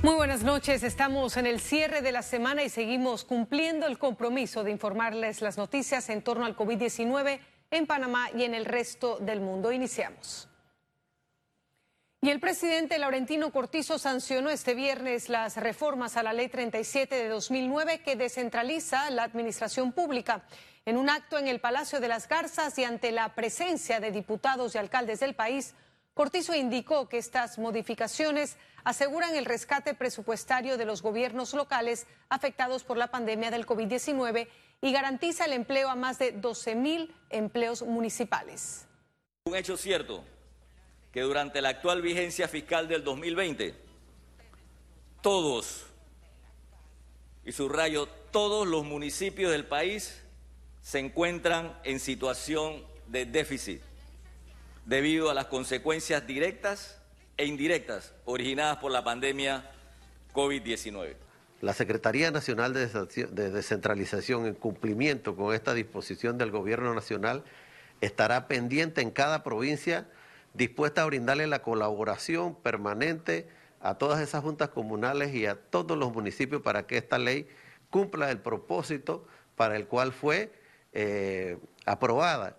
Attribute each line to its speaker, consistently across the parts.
Speaker 1: Muy buenas noches, estamos en el cierre de la semana y seguimos cumpliendo el compromiso de informarles las noticias en torno al COVID-19 en Panamá y en el resto del mundo. Iniciamos. Y el presidente Laurentino Cortizo sancionó este viernes las reformas a la Ley 37 de 2009 que descentraliza la administración pública. En un acto en el Palacio de las Garzas y ante la presencia de diputados y alcaldes del país, Cortizo indicó que estas modificaciones aseguran el rescate presupuestario de los gobiernos locales afectados por la pandemia del COVID-19 y garantiza el empleo a más de 12 mil empleos municipales.
Speaker 2: Un hecho cierto que durante la actual vigencia fiscal del 2020, todos, y subrayo, todos los municipios del país se encuentran en situación de déficit debido a las consecuencias directas e indirectas originadas por la pandemia COVID-19.
Speaker 3: La Secretaría Nacional de Descentralización, en cumplimiento con esta disposición del Gobierno Nacional, estará pendiente en cada provincia, dispuesta a brindarle la colaboración permanente a todas esas juntas comunales y a todos los municipios para que esta ley cumpla el propósito para el cual fue eh, aprobada.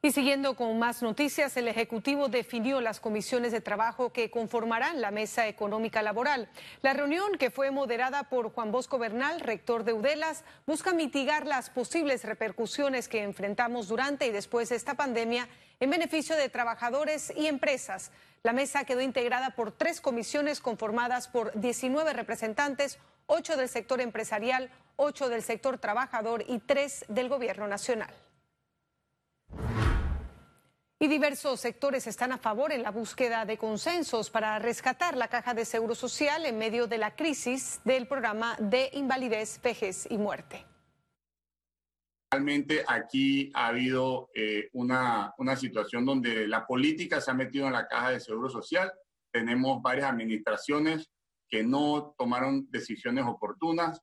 Speaker 1: Y siguiendo con más noticias, el Ejecutivo definió las comisiones de trabajo que conformarán la Mesa Económica Laboral. La reunión, que fue moderada por Juan Bosco Bernal, rector de Udelas, busca mitigar las posibles repercusiones que enfrentamos durante y después de esta pandemia en beneficio de trabajadores y empresas. La mesa quedó integrada por tres comisiones conformadas por 19 representantes, ocho del sector empresarial, ocho del sector trabajador y tres del Gobierno Nacional. Y diversos sectores están a favor en la búsqueda de consensos para rescatar la caja de seguro social en medio de la crisis del programa de invalidez, vejez y muerte.
Speaker 4: Realmente aquí ha habido eh, una, una situación donde la política se ha metido en la caja de seguro social. Tenemos varias administraciones que no tomaron decisiones oportunas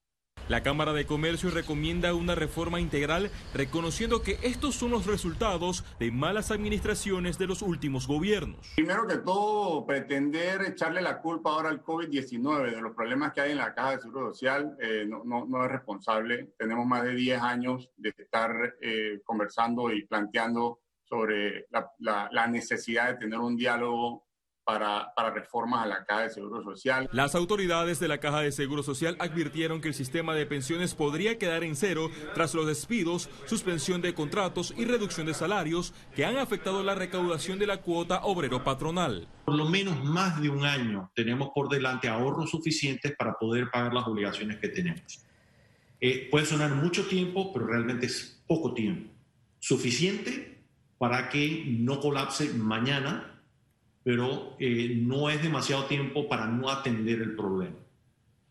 Speaker 5: la Cámara de Comercio recomienda una reforma integral reconociendo que estos son los resultados de malas administraciones de los últimos gobiernos.
Speaker 4: Primero que todo, pretender echarle la culpa ahora al COVID-19 de los problemas que hay en la Caja de Seguro Social eh, no, es responsable. Tenemos más de 10 años de estar eh, conversando y planteando sobre la necesidad de tener un diálogo para, para, reformas a la Caja de Seguro Social.
Speaker 5: Las autoridades de la Caja de Seguro Social advirtieron que el sistema de pensiones podría quedar en cero tras los despidos, suspensión de contratos y reducción de salarios que han afectado la recaudación de la cuota obrero patronal.
Speaker 6: Por lo menos más de un año tenemos por delante ahorros suficientes para poder pagar las obligaciones que tenemos. Eh, puede sonar mucho tiempo, pero realmente es poco tiempo. Suficiente para que no colapse mañana pero eh, no es demasiado tiempo para no atender el problema.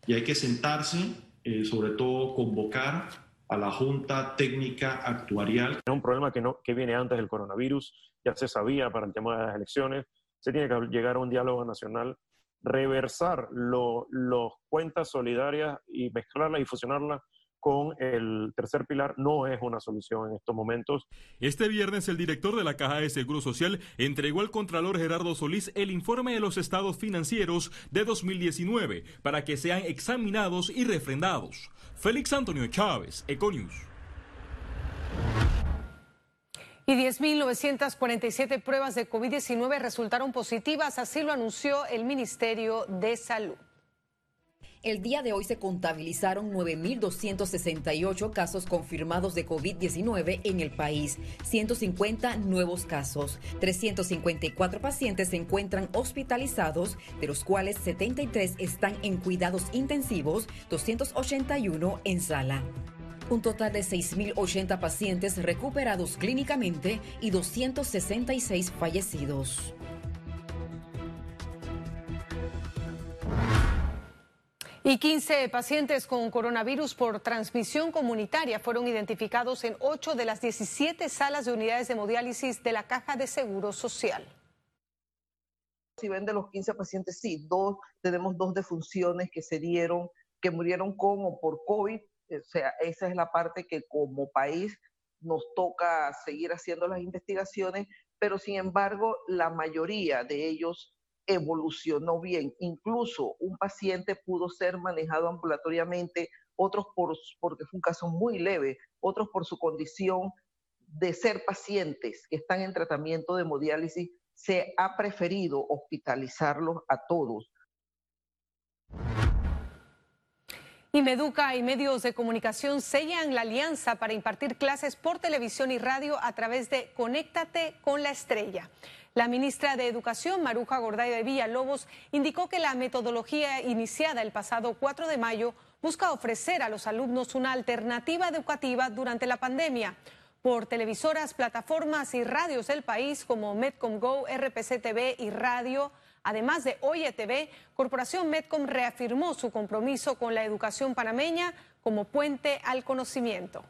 Speaker 6: Y hay que sentarse, eh, sobre todo convocar a la Junta Técnica Actuarial.
Speaker 7: Es un problema que, no, que viene antes del coronavirus, ya se sabía para el tema de las elecciones, se tiene que llegar a un diálogo nacional, reversar las cuentas solidarias y mezclarlas y fusionarlas con el tercer pilar no es una solución en estos momentos.
Speaker 5: Este viernes el director de la Caja de Seguro Social entregó al Contralor Gerardo Solís el informe de los estados financieros de 2019 para que sean examinados y refrendados. Félix Antonio Chávez, Econius.
Speaker 1: Y 10.947 pruebas de COVID-19 resultaron positivas, así lo anunció el Ministerio de Salud.
Speaker 8: El día de hoy se contabilizaron 9.268 casos confirmados de COVID-19 en el país, 150 nuevos casos, 354 pacientes se encuentran hospitalizados, de los cuales 73 están en cuidados intensivos, 281 en sala. Un total de 6.080 pacientes recuperados clínicamente y 266 fallecidos.
Speaker 1: Y 15 pacientes con coronavirus por transmisión comunitaria fueron identificados en 8 de las 17 salas de unidades de hemodiálisis de la Caja de Seguro Social.
Speaker 9: Si ven de los 15 pacientes, sí, dos, tenemos dos defunciones que se dieron, que murieron con o por COVID. O sea, esa es la parte que como país nos toca seguir haciendo las investigaciones, pero sin embargo, la mayoría de ellos evolucionó bien. Incluso un paciente pudo ser manejado ambulatoriamente, otros por, porque fue un caso muy leve, otros por su condición de ser pacientes que están en tratamiento de hemodiálisis, se ha preferido hospitalizarlos a todos.
Speaker 1: Y Meduca y medios de comunicación sellan la alianza para impartir clases por televisión y radio a través de Conéctate con la Estrella. La ministra de Educación, Maruja Gorday de Villalobos, indicó que la metodología iniciada el pasado 4 de mayo busca ofrecer a los alumnos una alternativa educativa durante la pandemia por televisoras, plataformas y radios del país como Medcom Go, RPC TV y Radio. Además de Oye TV, Corporación Medcom reafirmó su compromiso con la educación panameña como puente al conocimiento.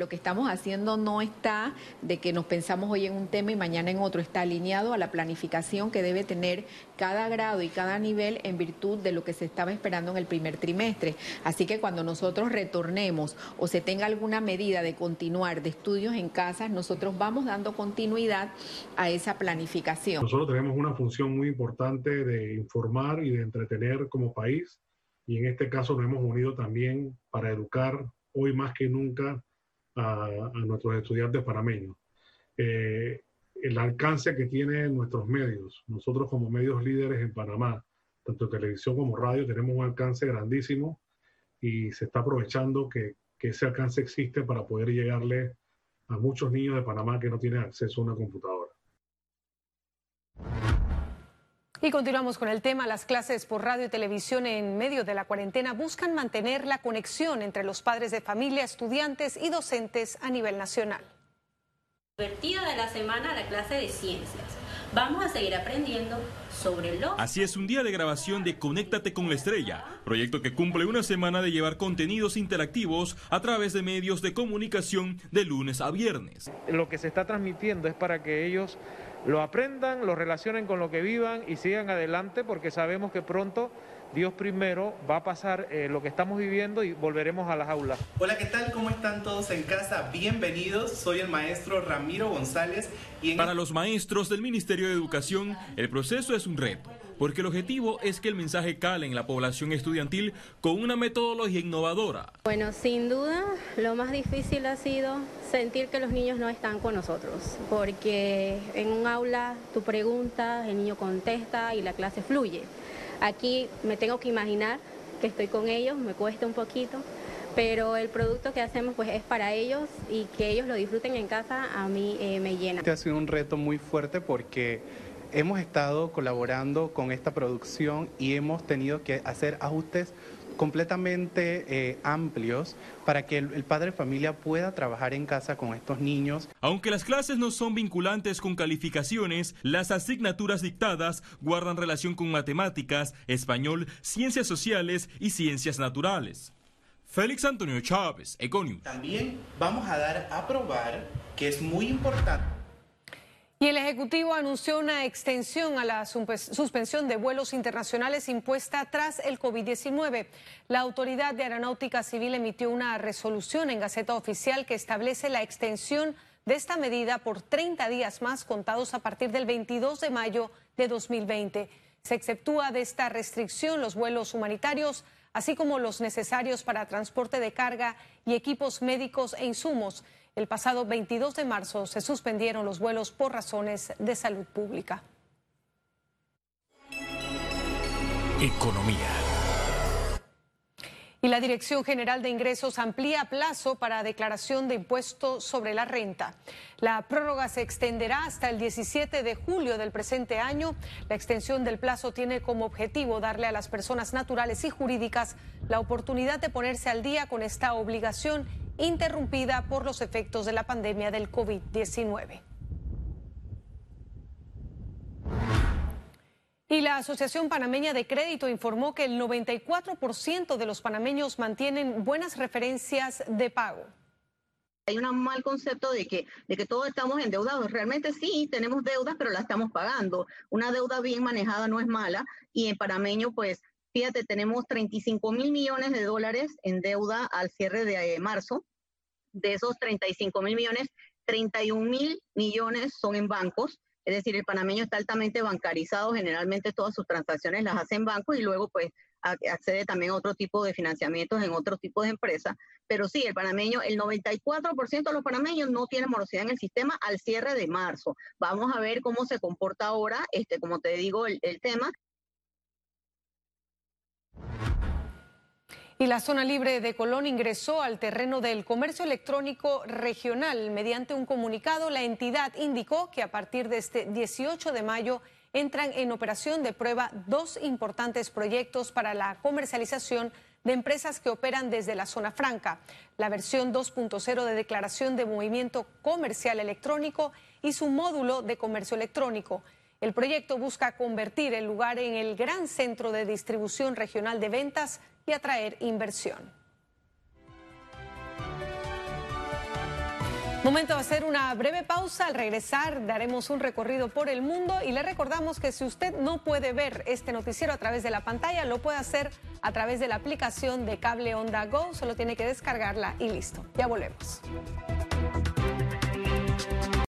Speaker 10: Lo que estamos haciendo no está de que nos pensamos hoy en un tema y mañana en otro, está alineado a la planificación que debe tener cada grado y cada nivel en virtud de lo que se estaba esperando en el primer trimestre. Así que cuando nosotros retornemos o se tenga alguna medida de continuar de estudios en casa, nosotros vamos dando continuidad a esa planificación.
Speaker 11: Nosotros tenemos una función muy importante de informar y de entretener como país y en este caso nos hemos unido también para educar hoy más que nunca a, nuestros estudiantes panameños. Eh, el alcance que tienen nuestros medios, nosotros como medios líderes en Panamá, tanto televisión como radio, tenemos un alcance grandísimo y se está aprovechando que, que ese alcance existe para poder llegarle a muchos niños de Panamá que no tienen acceso a una computadora.
Speaker 1: Y continuamos con el tema. Las clases por radio y televisión en medio de la cuarentena buscan mantener la conexión entre los padres de familia, estudiantes y docentes a nivel nacional.
Speaker 12: Divertida de la semana la clase de ciencias. Vamos a seguir aprendiendo sobre lo...
Speaker 5: Así es un día de grabación de Conéctate con la Estrella, proyecto que cumple una semana de llevar contenidos interactivos a través de medios de comunicación de lunes a viernes.
Speaker 13: Lo que se está transmitiendo es para que ellos lo aprendan, lo relacionen con lo que vivan y sigan adelante porque sabemos que pronto Dios primero va a pasar eh, lo que estamos viviendo y volveremos a las aulas.
Speaker 14: Hola, ¿qué tal? ¿Cómo están todos en casa? Bienvenidos, soy el maestro Ramiro González.
Speaker 5: Y Para los maestros del Ministerio de Educación, el proceso es un reto porque el objetivo es que el mensaje cale en la población estudiantil con una metodología innovadora.
Speaker 12: Bueno, sin duda, lo más difícil ha sido sentir que los niños no están con nosotros, porque en un aula tú preguntas, el niño contesta y la clase fluye. Aquí me tengo que imaginar que estoy con ellos, me cuesta un poquito, pero el producto que hacemos pues es para ellos y que ellos lo disfruten en casa a mí eh, me llena.
Speaker 15: Este ha sido un reto muy fuerte porque hemos estado colaborando con esta producción y hemos tenido que hacer ajustes completamente eh, amplios para que el, el, padre de familia pueda trabajar en casa con estos niños.
Speaker 5: Aunque las clases no son vinculantes con calificaciones, las asignaturas dictadas guardan relación con matemáticas, español, ciencias sociales y ciencias naturales. Félix Antonio Chávez, Econius.
Speaker 14: También vamos a dar a probar que es muy importante
Speaker 1: y el Ejecutivo anunció una extensión a la suspensión de vuelos internacionales impuesta tras el COVID-19. La Autoridad de Aeronáutica Civil emitió una resolución en Gaceta Oficial que establece la extensión de esta medida por 30 días más contados a partir del 22 de mayo de 2020. Se exceptúa de esta restricción los vuelos humanitarios, así como los necesarios para transporte de carga y equipos médicos e insumos. El pasado 22 de marzo se suspendieron los vuelos por razones de salud pública.
Speaker 5: Economía.
Speaker 1: Y la Dirección General de Ingresos amplía plazo para declaración de impuesto sobre la renta. La prórroga se extenderá hasta el 17 de julio del presente año. La extensión del plazo tiene como objetivo darle a las personas naturales y jurídicas la oportunidad de ponerse al día con esta obligación interrumpida por los efectos de la pandemia del COVID-19. Y la Asociación Panameña de Crédito informó que el 94% de los panameños mantienen buenas referencias de pago.
Speaker 16: Hay un mal concepto de que, de que todos estamos endeudados. Realmente sí, tenemos deudas, pero la estamos pagando. Una deuda bien manejada no es mala y en panameño, pues, fíjate, tenemos 35 mil millones de dólares en deuda al cierre de eh, marzo de esos 35 mil millones, 31 mil millones son en bancos Es decir, el panameño está altamente bancarizado, generalmente todas sus transacciones las hace en banco y luego pues accede también a otro tipo de financiamientos en otro tipo de empresas. Pero sí, el panameño, el 94% de los panameños no tienen morosidad en el sistema al cierre de marzo. Vamos a ver cómo se comporta ahora, este, como te digo, el, el tema.
Speaker 1: Y la zona libre de Colón ingresó al terreno del comercio electrónico regional. Mediante un comunicado, la entidad indicó que a partir de este 18 de mayo entran en operación de prueba dos importantes proyectos para la comercialización de empresas que operan desde la zona franca, la versión 2.0 de declaración de movimiento comercial electrónico y su módulo de comercio electrónico. El proyecto busca convertir el lugar en el gran centro de distribución regional de ventas y atraer inversión. Momento de hacer una breve pausa. Al regresar daremos un recorrido por el mundo y le recordamos que si usted no puede ver este noticiero a través de la pantalla, lo puede hacer a través de la aplicación de Cable Onda Go. Solo tiene que descargarla y listo. Ya volvemos.